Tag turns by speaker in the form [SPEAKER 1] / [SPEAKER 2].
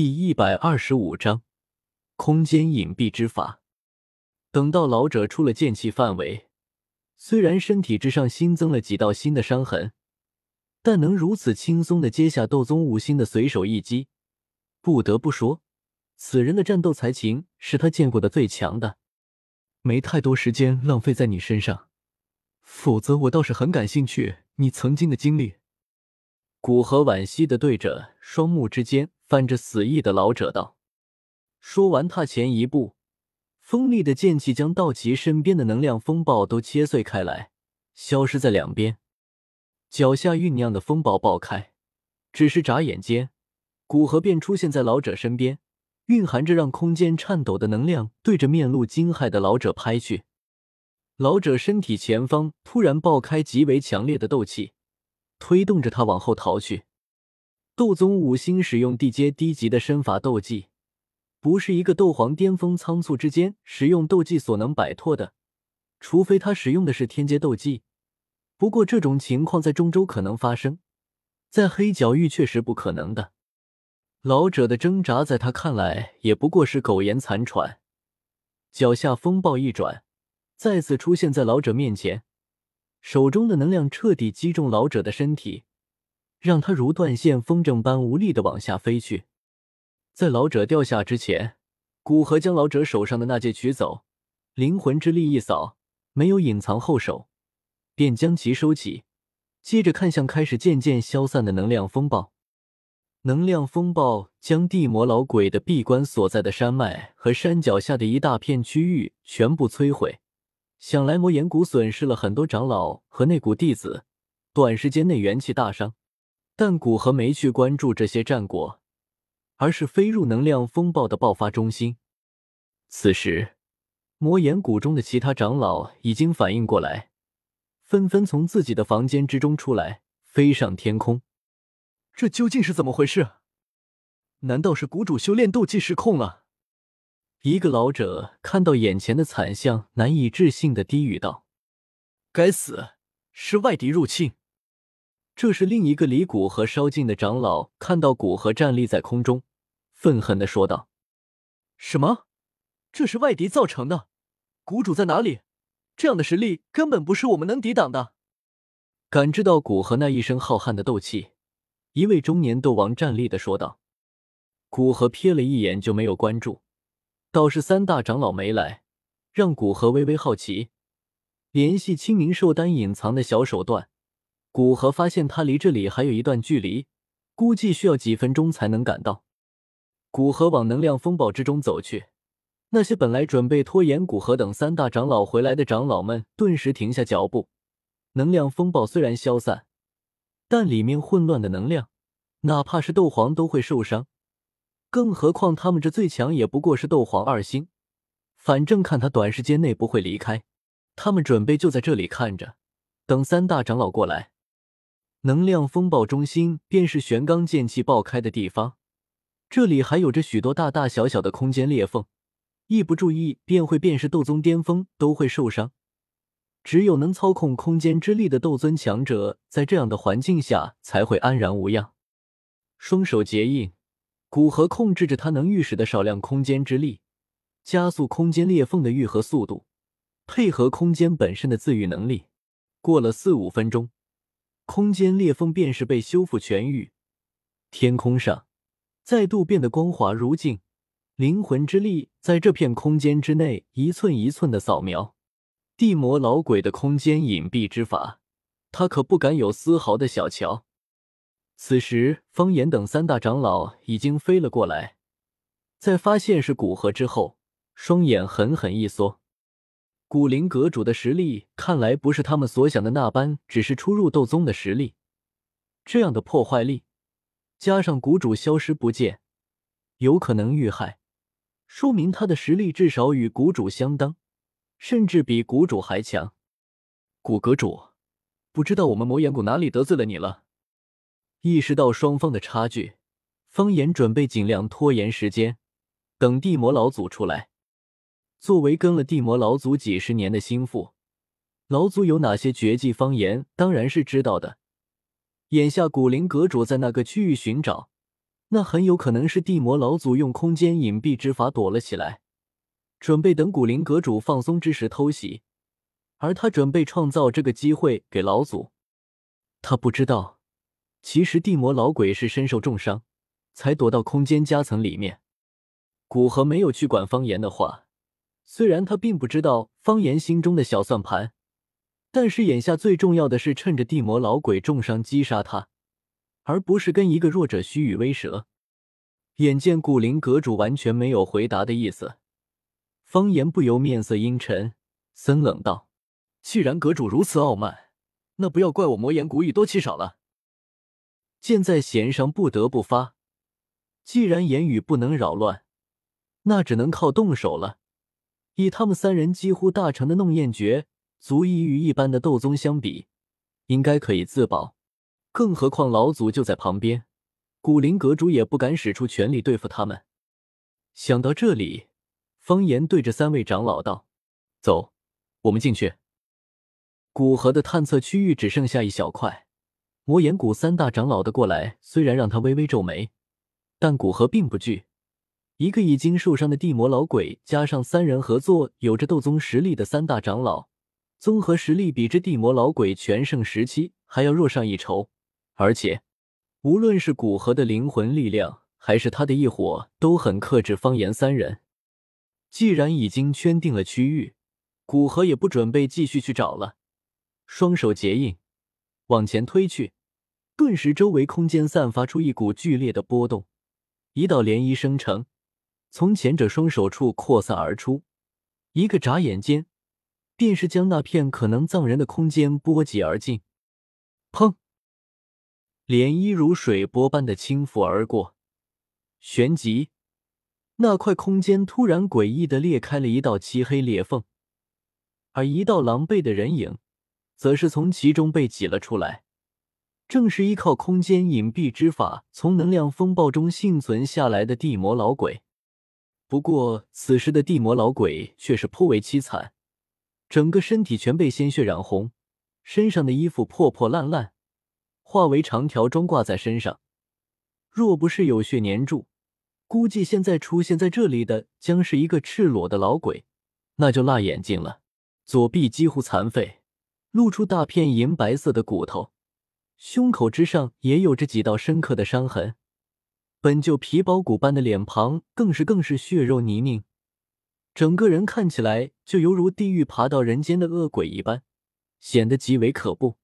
[SPEAKER 1] 第一百二十五章空间隐蔽之法。等到老者出了剑气范围，虽然身体之上新增了几道新的伤痕，但能如此轻松的接下斗宗五星的随手一击，不得不说，此人的战斗才情是他见过的最强的。没太多时间浪费在你身上，否则我倒是很感兴趣你曾经的经历。古河惋惜的对着双目之间。泛着死意的老者道：“说完，踏前一步，锋利的剑气将道奇身边的能量风暴都切碎开来，消失在两边。脚下酝酿的风暴爆开，只是眨眼间，古河便出现在老者身边，蕴含着让空间颤抖的能量，对着面露惊骇的老者拍去。老者身体前方突然爆开极为强烈的斗气，推动着他往后逃去。”斗宗五星使用地阶低级的身法斗技，不是一个斗皇巅峰仓促之间使用斗技所能摆脱的，除非他使用的是天阶斗技。不过这种情况在中州可能发生，在黑角域确实不可能的。老者的挣扎在他看来也不过是苟延残喘。脚下风暴一转，再次出现在老者面前，手中的能量彻底击中老者的身体。让他如断线风筝般无力的往下飞去，在老者掉下之前，古河将老者手上的那戒取走，灵魂之力一扫，没有隐藏后手，便将其收起，接着看向开始渐渐消散的能量风暴。能量风暴将地魔老鬼的闭关所在的山脉和山脚下的一大片区域全部摧毁，想来魔岩谷损失了很多长老和内谷弟子，短时间内元气大伤。但古河没去关注这些战果，而是飞入能量风暴的爆发中心。此时，魔岩谷中的其他长老已经反应过来，纷纷从自己的房间之中出来，飞上天空。这究竟是怎么回事？难道是谷主修炼斗技失控了？一个老者看到眼前的惨象，难以置信的低语道：“该死，是外敌入侵！”这是另一个离古河稍近的长老看到古河站立在空中，愤恨的说道：“什么？这是外敌造成的？谷主在哪里？这样的实力根本不是我们能抵挡的。”感知到古河那一身浩瀚的斗气，一位中年斗王站立的说道。古河瞥了一眼就没有关注，倒是三大长老没来，让古河微微好奇，联系清明寿丹隐藏的小手段。古河发现他离这里还有一段距离，估计需要几分钟才能赶到。古河往能量风暴之中走去，那些本来准备拖延古河等三大长老回来的长老们顿时停下脚步。能量风暴虽然消散，但里面混乱的能量，哪怕是斗皇都会受伤，更何况他们这最强也不过是斗皇二星。反正看他短时间内不会离开，他们准备就在这里看着，等三大长老过来。能量风暴中心便是玄罡剑气爆开的地方，这里还有着许多大大小小的空间裂缝，一不注意便会便是斗宗巅峰都会受伤。只有能操控空间之力的斗尊强者，在这样的环境下才会安然无恙。双手结印，古河控制着他能御使的少量空间之力，加速空间裂缝的愈合速度，配合空间本身的自愈能力，过了四五分钟。空间裂缝便是被修复痊愈，天空上再度变得光滑如镜，灵魂之力在这片空间之内一寸一寸的扫描。地魔老鬼的空间隐蔽之法，他可不敢有丝毫的小瞧。此时，方言等三大长老已经飞了过来，在发现是古河之后，双眼狠狠一缩。古灵阁主的实力看来不是他们所想的那般，只是初入斗宗的实力。这样的破坏力，加上谷主消失不见，有可能遇害，说明他的实力至少与谷主相当，甚至比谷主还强。古阁主，不知道我们魔岩谷哪里得罪了你了？意识到双方的差距，方言准备尽量拖延时间，等地魔老祖出来。作为跟了地魔老祖几十年的心腹，老祖有哪些绝技方言当然是知道的。眼下古灵阁主在那个区域寻找，那很有可能是地魔老祖用空间隐蔽之法躲了起来，准备等古灵阁主放松之时偷袭，而他准备创造这个机会给老祖。他不知道，其实地魔老鬼是身受重伤，才躲到空间夹层里面。古河没有去管方言的话，虽然他并不知道方言心中的小算盘，但是眼下最重要的是趁着地魔老鬼重伤击杀他。而不是跟一个弱者虚与威慑。眼见古灵阁主完全没有回答的意思，方言不由面色阴沉，森冷道：“既然阁主如此傲慢，那不要怪我魔言古语多欺少了。箭在弦上，不得不发。既然言语不能扰乱，那只能靠动手了。以他们三人几乎大成的弄焰诀，足以与一般的斗宗相比，应该可以自保。”更何况老祖就在旁边，古灵阁主也不敢使出全力对付他们。想到这里，方言对着三位长老道：“走，我们进去。”古河的探测区域只剩下一小块，魔岩谷三大长老的过来虽然让他微微皱眉，但古河并不惧。一个已经受伤的地魔老鬼，加上三人合作有着斗宗实力的三大长老，综合实力比之地魔老鬼全盛时期还要弱上一筹。而且，无论是古河的灵魂力量，还是他的异火，都很克制方言三人。既然已经圈定了区域，古河也不准备继续去找了。双手结印，往前推去，顿时周围空间散发出一股剧烈的波动，一道涟漪生成，从前者双手处扩散而出，一个眨眼间，便是将那片可能葬人的空间波及而尽。砰！涟漪如水波般的倾覆而过，旋即，那块空间突然诡异的裂开了一道漆黑裂缝，而一道狼狈的人影，则是从其中被挤了出来。正是依靠空间隐蔽之法，从能量风暴中幸存下来的地魔老鬼。不过，此时的地魔老鬼却是颇为凄惨，整个身体全被鲜血染红，身上的衣服破破烂烂。化为长条装挂在身上，若不是有血粘住，估计现在出现在这里的将是一个赤裸的老鬼，那就辣眼睛了。左臂几乎残废，露出大片银白色的骨头，胸口之上也有着几道深刻的伤痕。本就皮包骨般的脸庞，更是更是血肉泥泞，整个人看起来就犹如地狱爬到人间的恶鬼一般，显得极为可怖。